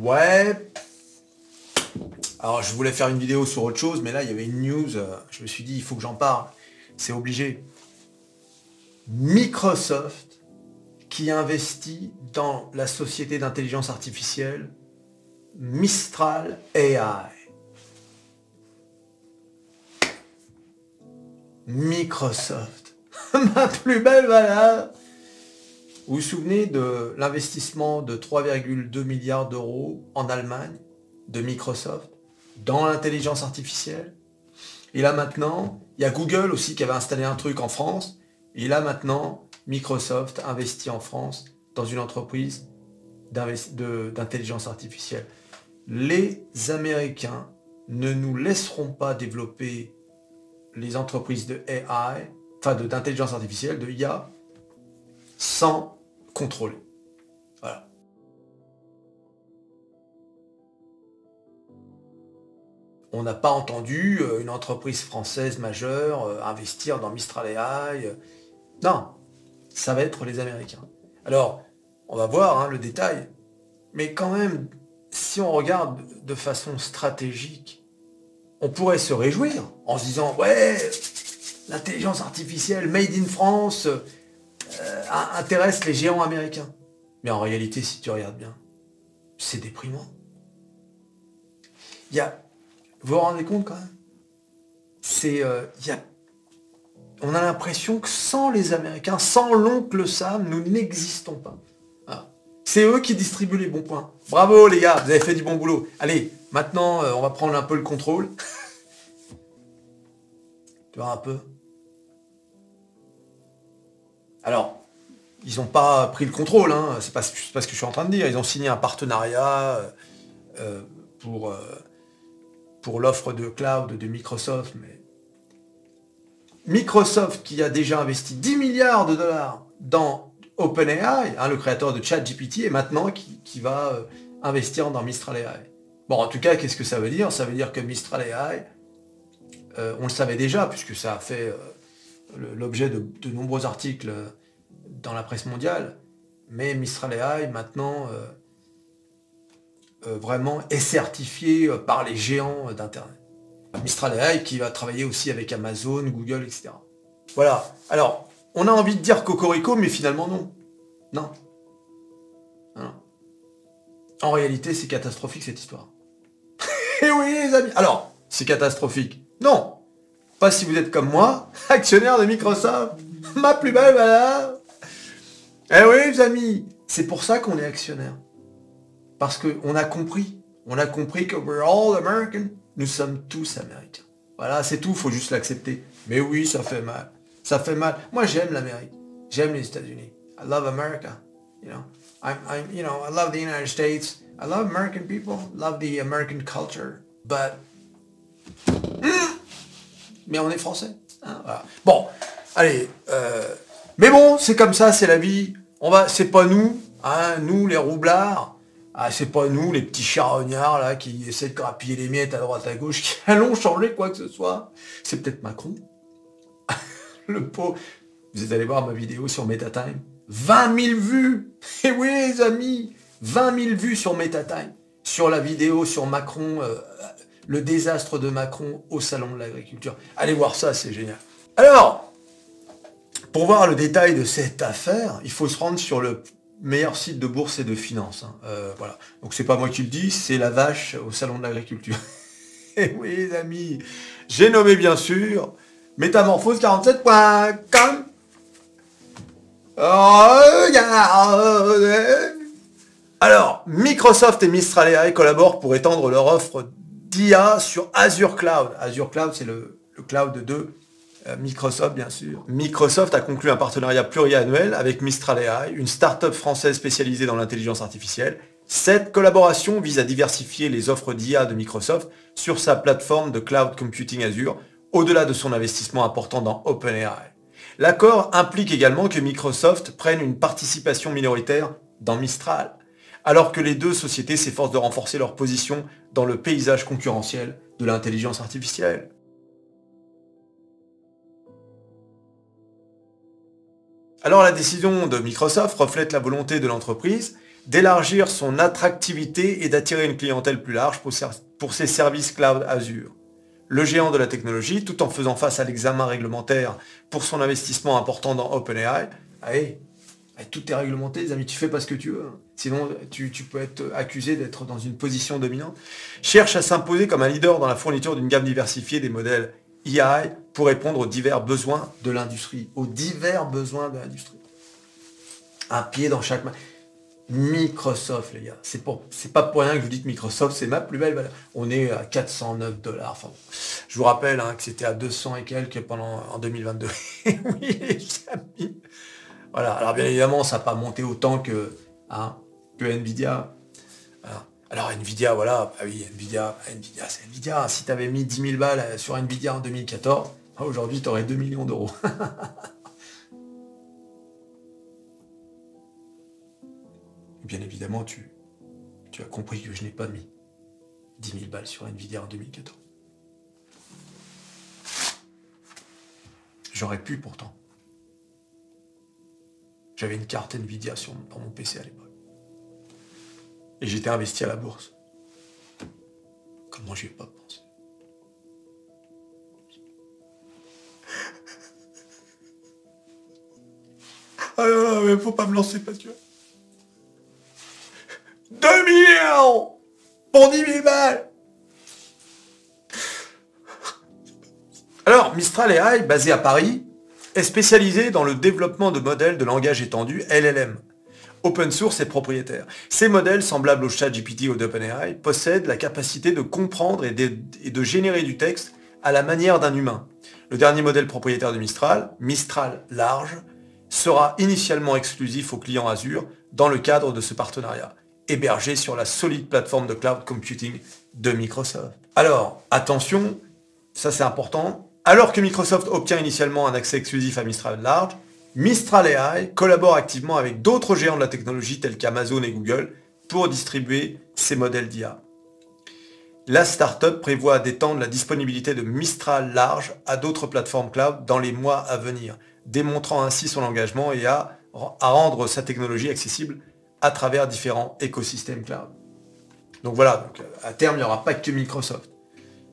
Ouais. Alors je voulais faire une vidéo sur autre chose, mais là il y avait une news, euh, je me suis dit il faut que j'en parle. C'est obligé. Microsoft qui investit dans la société d'intelligence artificielle Mistral AI. Microsoft. Ma plus belle valeur. Vous vous souvenez de l'investissement de 3,2 milliards d'euros en Allemagne de Microsoft dans l'intelligence artificielle? Et là maintenant, il y a Google aussi qui avait installé un truc en France. Et là maintenant, Microsoft investit en France dans une entreprise d'intelligence artificielle. Les Américains ne nous laisseront pas développer les entreprises de AI, enfin d'intelligence artificielle, de IA, sans On n'a pas entendu euh, une entreprise française majeure euh, investir dans Mistral AI. Euh. Non, ça va être les Américains. Alors, on va voir hein, le détail. Mais quand même, si on regarde de façon stratégique, on pourrait se réjouir en se disant, ouais, l'intelligence artificielle made in France, intéresse les géants américains. Mais en réalité, si tu regardes bien, c'est déprimant. Il y a... Vous vous rendez compte quand même? C'est... Euh, On a l'impression que sans les Américains, sans l'oncle Sam, nous n'existons pas. C'est eux qui distribuent les bons points. Bravo les gars, vous avez fait du bon boulot. Allez, maintenant, euh, on va prendre un peu le contrôle. tu vois un peu alors, ils n'ont pas pris le contrôle, hein. c'est pas, ce que je suis en train de dire. Ils ont signé un partenariat euh, euh, pour, euh, pour l'offre de cloud de Microsoft. Mais Microsoft, qui a déjà investi 10 milliards de dollars dans OpenAI, hein, le créateur de ChatGPT, et maintenant qui, va investir dans Mistral AI. Bon, en tout cas, qu'est-ce que ça veut dire? Ça veut dire que Mistral AI, on le savait déjà, puisque ça a fait l'objet de, nombreux articles dans la presse mondiale, mais Mistral AI maintenant euh, euh, vraiment est certifié euh, par les géants d'Internet. Mistral AI qui va travailler aussi avec Amazon, Google, etc. Voilà. Alors, on a envie de dire Cocorico, mais finalement non. Non. En réalité, c'est catastrophique cette histoire. Et eh oui, les amis. Alors, c'est catastrophique. Non, pas si vous êtes comme moi, actionnaire de Microsoft. Ma plus belle valeur. Eh oui, les amis, c'est pour ça qu'on est actionnaire. Parce qu'on a compris. On a compris que we're all American. Nous sommes tous américains. Voilà, c'est tout, faut juste l'accepter. Mais oui, ça fait mal. Ça fait mal. Moi, j'aime l'Amérique. J'aime les États-Unis. I love America. You know, I'm, you know, I love the United States. I love American people. Love the American culture. But mais on est français. Hein, bon, allez. Euh, mais bon, c'est comme ça, c'est la vie. On va, c'est pas nous, hein, nous les roublards. Ah, c'est pas nous, les petits charognards là qui essaient de grappiller les miettes à droite à gauche, qui allons changer quoi que ce soit. C'est peut-être Macron. Le pot. Vous allez voir ma vidéo sur MetaTime. 20 000 vues Et oui les amis 20 000 vues sur MetaTime. Sur la vidéo sur Macron euh, le désastre de Macron au salon de l'agriculture. Allez voir ça, c'est génial. Alors, pour voir le détail de cette affaire, il faut se rendre sur le meilleur site de bourse et de finance. Hein. Euh, voilà. Donc c'est pas moi qui le dis, c'est la vache au salon de l'agriculture. et eh oui, les amis, j'ai nommé bien sûr métamorphose47.com. Alors, Microsoft et Mistral AI collaborent pour étendre leur offre d'IA sur Azure Cloud. Azure Cloud, c'est le, cloud de Microsoft, bien sûr. Microsoft a conclu un partenariat pluriannuel avec Mistral AI, une start-up française spécialisée dans l'intelligence artificielle. Cette collaboration vise à diversifier les offres d'IA de Microsoft sur sa plateforme de cloud computing Azure, au-delà de son investissement important dans OpenAI. L'accord implique également que Microsoft prenne une participation minoritaire dans Mistral alors que les deux sociétés s'efforcent de renforcer leur position dans le paysage concurrentiel de l'intelligence artificielle. Alors la décision de Microsoft reflète la volonté de l'entreprise d'élargir son attractivité et d'attirer une clientèle plus large pour ses services cloud Azure. Le géant de la technologie, tout en faisant face à l'examen réglementaire pour son investissement important dans OpenAI, allez, tout est réglementé, les amis, tu fais pas ce que tu veux. Hein. Sinon, tu, tu, peux être accusé d'être dans une position dominante. Cherche à s'imposer comme un leader dans la fourniture d'une gamme diversifiée des modèles AI pour répondre aux divers besoins de l'industrie. Aux divers besoins de l'industrie. Un pied dans chaque main. Microsoft, les gars. C'est pour, c'est pas pour rien que je vous dis que Microsoft, c'est ma plus belle valeur. On est à 409 dollars. Enfin, je vous rappelle hein, que c'était à 200 et quelques pendant en 2022. oui, les amis. Voilà. Alors bien évidemment, ça n'a pas monté autant que, hein, que Nvidia. Alors Nvidia, voilà, ah oui, Nvidia, Nvidia, c'est Nvidia. Si tu avais mis 10 000 balles sur Nvidia en 2014, aujourd'hui tu aurais 2 millions d'euros. bien évidemment, tu, tu as compris que je n'ai pas mis 10 000 balles sur Nvidia en 2014. J'aurais pu pourtant. J'avais une carte Nvidia sur, dans mon PC à l'époque. Et j'étais investi à la bourse. Comment j'y ai pas pensé. Ah non, mais faut pas me lancer que... 2 millions Pour 10 000 balles. Alors, Mistral AI, basé à Paris, est spécialisé dans le développement de modèles de langage étendu, LLM, open source et propriétaire. Ces modèles, semblables au chat GPT ou d'OpenAI, possèdent la capacité de comprendre et de, générer du texte à la manière d'un humain. Le dernier modèle propriétaire de Mistral, Mistral Large, sera initialement exclusif aux clients Azure dans le cadre de ce partenariat, hébergé sur la solide plateforme de cloud computing de Microsoft. Alors, attention, ça c'est important, alors que Microsoft obtient initialement un accès exclusif à Mistral Large, Mistral AI collabore activement avec d'autres géants de la technologie tels qu'Amazon et Google pour distribuer ses modèles d'IA. La startup prévoit d'étendre la disponibilité de Mistral Large à d'autres plateformes cloud dans les mois à venir, démontrant ainsi son engagement et à, rendre sa technologie accessible à travers différents écosystèmes cloud. Donc voilà, à terme, il n'y aura pas que Microsoft.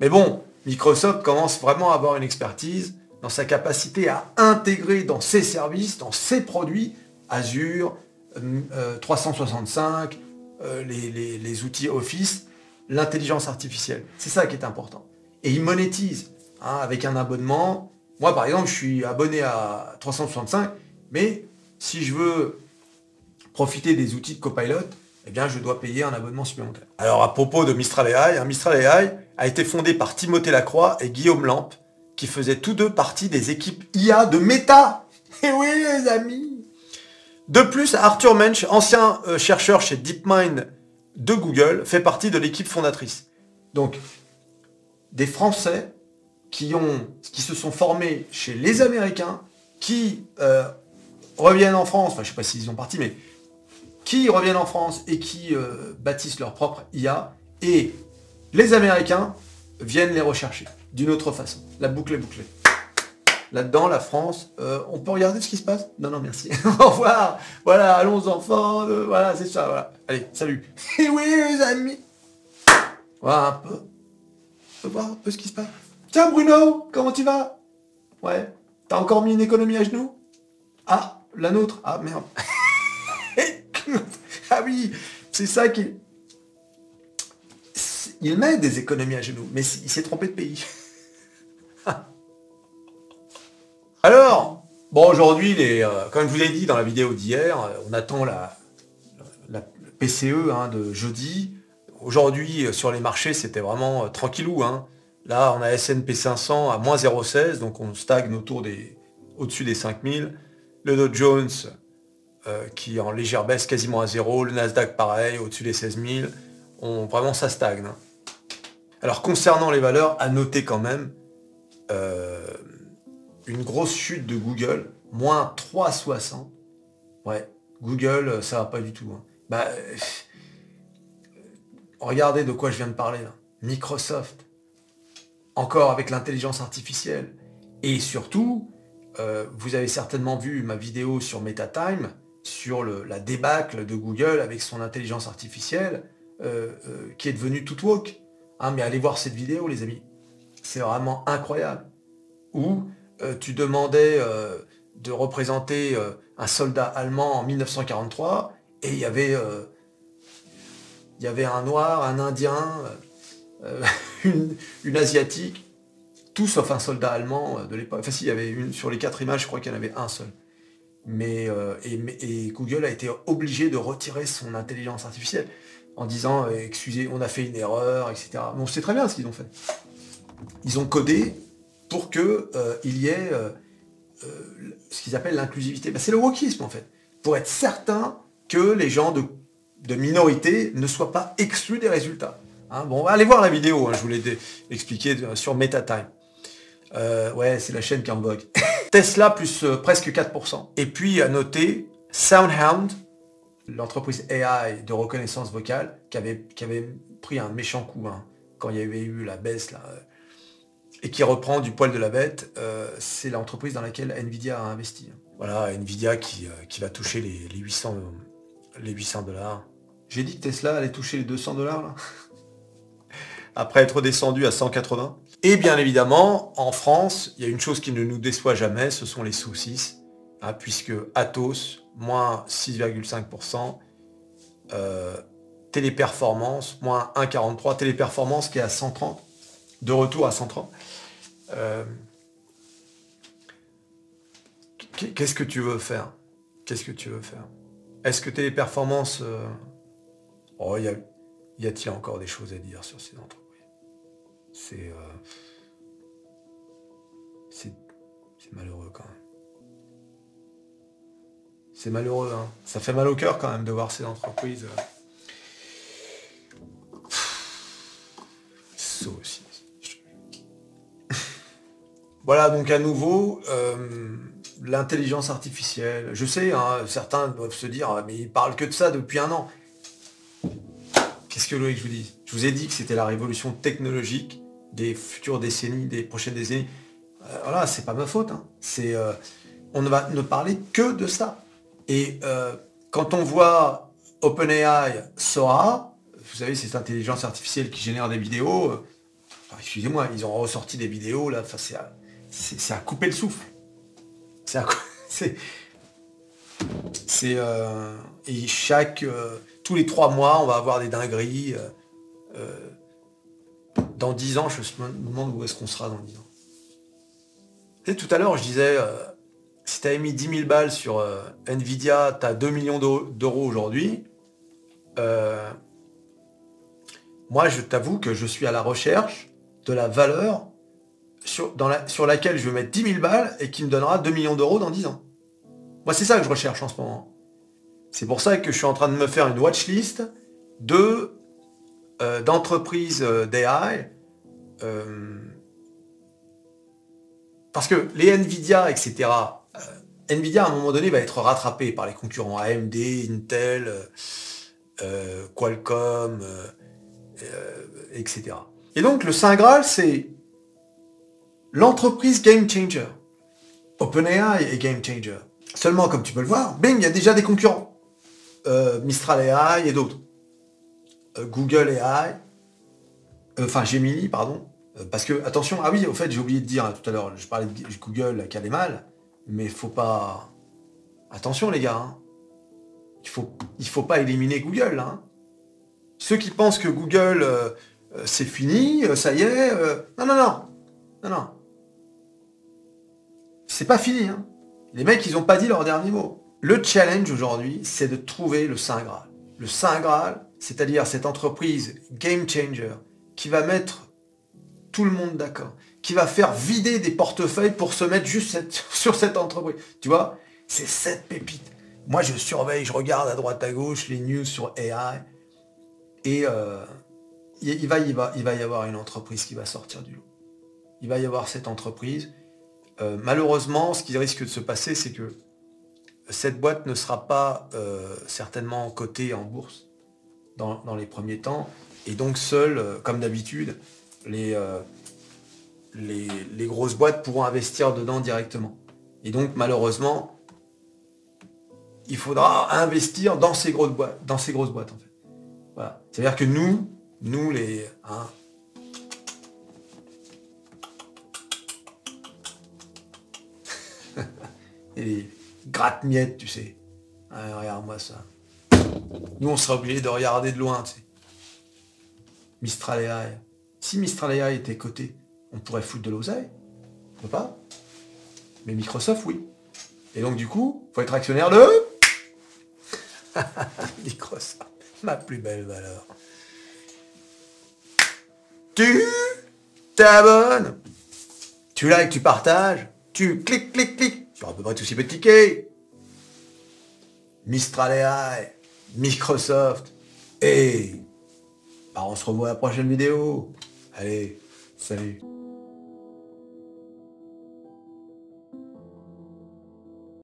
Mais bon, Microsoft commence vraiment à avoir une expertise dans sa capacité à intégrer dans ses services, dans ses produits, Azure, 365, euh, euh, euh, les, outils Office, l'intelligence artificielle. C'est ça qui est important. Et il monétise hein, avec un abonnement. Moi, par exemple, je suis abonné à 365, mais si je veux profiter des outils de Copilot, eh bien, je dois payer un abonnement supplémentaire. Alors, à propos de Mistral AI, hein, Mistral AI a été fondé par Timothée Lacroix et Guillaume Lampe, qui faisaient tous deux partie des équipes IA de Meta. Et eh oui, les amis De plus, Arthur Mensch, ancien euh, chercheur chez DeepMind de Google, fait partie de l'équipe fondatrice. Donc, des Français qui, se sont formés chez les Américains, qui euh, reviennent en France, enfin je sais pas s'ils ont parti, mais qui reviennent en France et qui euh, bâtissent leur propre IA, et les Américains viennent les rechercher d'une autre façon. La boucle est bouclée. Là-dedans, la France, euh, on peut regarder ce qui se passe? Non, non, merci. Au revoir. Voilà, allons enfants. Euh, voilà, c'est ça. Voilà. Allez, salut. Et oui, les amis. Voilà un peu. On peut voir un peu ce qui se passe. Tiens, Bruno, comment tu vas? Ouais. T'as encore mis une économie à genoux? Ah, la nôtre? Ah, merde. ah oui, c'est ça qui... Il met des économies à genoux, mais il s'est trompé de pays. Alors, bon, aujourd'hui, euh, comme je vous l'ai dit dans la vidéo d'hier, euh, on attend la, PCE hein, de jeudi. Aujourd'hui, euh, sur les marchés, c'était vraiment tranquillou. Hein. Là, on a S&P 500 à moins 0,16, donc on stagne autour des, au-dessus des 5000. Le Dow Jones, qui en légère baisse quasiment à zéro. Le Nasdaq, pareil, au-dessus des 16 000. On, vraiment, ça stagne. Hein. Alors, concernant les valeurs, à noter quand même euh, une grosse chute de Google, moins 3,60. Ouais, Google, ça va pas du tout. Hein. Bah, euh, regardez de quoi je viens de parler Microsoft, encore avec l'intelligence artificielle. Et surtout, euh, vous avez certainement vu ma vidéo sur MetaTime. sur la débâcle de Google avec son intelligence artificielle qui est devenue tout woke. Hein, mais allez voir cette vidéo, les amis. C'est vraiment incroyable. Où tu demandais de représenter un soldat allemand en 1943 et il y avait il y avait un noir, un indien, une, asiatique, tout sauf un soldat allemand euh, de l'époque. Enfin, si, il y avait une, sur les quatre images, je crois qu'il y en avait un seul. Mais, euh, et, Google a été obligé de retirer son intelligence artificielle en disant euh, excusez, on a fait une erreur, etc. Bon, c'est très bien ce qu'ils ont fait. Ils ont codé pour que il y ait ce qu'ils appellent l'inclusivité. Ben, c'est le wokisme en fait. Pour être certain que les gens de, de minorité ne soient pas exclus des résultats. Hein, bon, allez voir la vidéo, hein, je vous l'ai expliqué sur MetaTime. Euh, ouais, c'est la chaîne qui en vogue. Tesla plus euh, presque 4%. Et puis à noter SoundHound, l'entreprise AI de reconnaissance vocale, qui avait, qui avait pris un méchant coup hein, quand il y avait eu la baisse là, euh, et qui reprend du poil de la bête, c'est l'entreprise dans laquelle Nvidia a investi. Voilà, Nvidia qui, qui va toucher les, les 800 les 800 dollars. J'ai dit que Tesla allait toucher les 200 dollars là Après être descendu à 180. Et bien évidemment, en France, il y a une chose qui ne nous déçoit jamais, ce sont les saucisses, hein, puisque Atos, moins 6,5%, euh, Téléperformance, moins 1,43%, Téléperformance qui est à 130, de retour à 130. Euh, qu'est-ce que tu veux faire? Qu'est-ce que tu veux faire? Est-ce que Téléperformance... Euh, oh, y a-t-il encore des choses à dire sur ces entreprises? C'est c'est malheureux quand même. C'est malheureux, hein. ça fait mal au cœur quand même de voir ces entreprises. Ça aussi. voilà donc à nouveau euh, l'intelligence artificielle. Je sais, hein, certains doivent se dire, ah, mais ils parlent que de ça depuis un an. Qu'est-ce que Loïc vous dis? Je vous ai dit que c'était la révolution technologique des futures décennies, des prochaines décennies. Euh, voilà, c'est pas ma faute. Hein. C'est, euh, on ne va ne parler que de ça. Et euh, quand on voit OpenAI Sora, vous savez, cette intelligence artificielle qui génère des vidéos, excusez-moi, ils ont ressorti des vidéos là, c'est à, c'est, à couper le souffle. C'est à, c'est, c'est et chaque tous les trois mois, on va avoir des dingueries dans 10 ans, je me demande où est-ce qu'on sera dans 10 ans. Et tout à l'heure, je disais, euh, si tu avais mis 10 000 balles sur euh, Nvidia, tu as 2 millions d'euros aujourd'hui. Euh, moi, je t'avoue que je suis à la recherche de la valeur sur, laquelle je vais mettre 10 000 balles et qui me donnera 2 millions d'euros dans 10 ans. Moi, c'est ça que je recherche en ce moment. C'est pour ça que je suis en train de me faire une watchlist de euh, d'entreprises d'AI, parce que les Nvidia, etc., Nvidia à un moment donné va être rattrapé par les concurrents AMD, Intel, Qualcomm, etc. Et donc le Saint Graal, c'est l'entreprise game changer. OpenAI est game changer. Seulement, comme tu peux le voir, bing, il y a déjà des concurrents. Mistral AI et d'autres. Euh, Google AI, euh, enfin Gemini, pardon, euh, parce que, attention, ah oui, au fait, j'ai oublié de dire tout à l'heure, je parlais de Google qui allait mal, mais faut pas... Attention les gars, hein. il faut, il faut pas éliminer Google. Hein. Ceux qui pensent que Google, c'est fini, ça y est, non, non, non, non, non. C'est pas fini. Hein. Les mecs, ils n'ont pas dit leur dernier mot. Le challenge aujourd'hui, c'est de trouver le Saint Graal. Le Saint Graal, c'est-à-dire cette entreprise game changer qui va mettre tout le monde d'accord, qui va faire vider des portefeuilles pour se mettre juste sur cette entreprise. Tu vois, c'est cette pépite. Moi, je surveille, je regarde à droite à gauche les news sur AI et euh, il, va, il, va, il va y avoir une entreprise qui va sortir du lot. Il va y avoir cette entreprise. Euh, malheureusement, ce qui risque de se passer, c'est que cette boîte ne sera pas euh, certainement cotée en bourse dans, les premiers temps. Et donc seuls, euh, comme d'habitude, euh, les, grosses boîtes pourront investir dedans directement. Et donc malheureusement, il faudra investir dans ces grosses boîtes, dans ces grosses boîtes en fait. C'est-à-dire que nous, nous les. Hein, et les gratte-miettes, tu sais. Ah, regarde-moi ça. Nous, on sera obligé de regarder de loin, tu sais. Si Mistral AI était coté, on pourrait foutre de l'oseille. On pas. Mais Microsoft, oui. Et donc, du coup, faut être actionnaire de... Microsoft, ma plus belle valeur. Tu t'abonnes, tu likes, tu partages, tu cliques, cliques, cliques sur à peu près tous ces petits tickets. Mistral AI, Microsoft, et bah, on se revoit à la prochaine vidéo. Allez, salut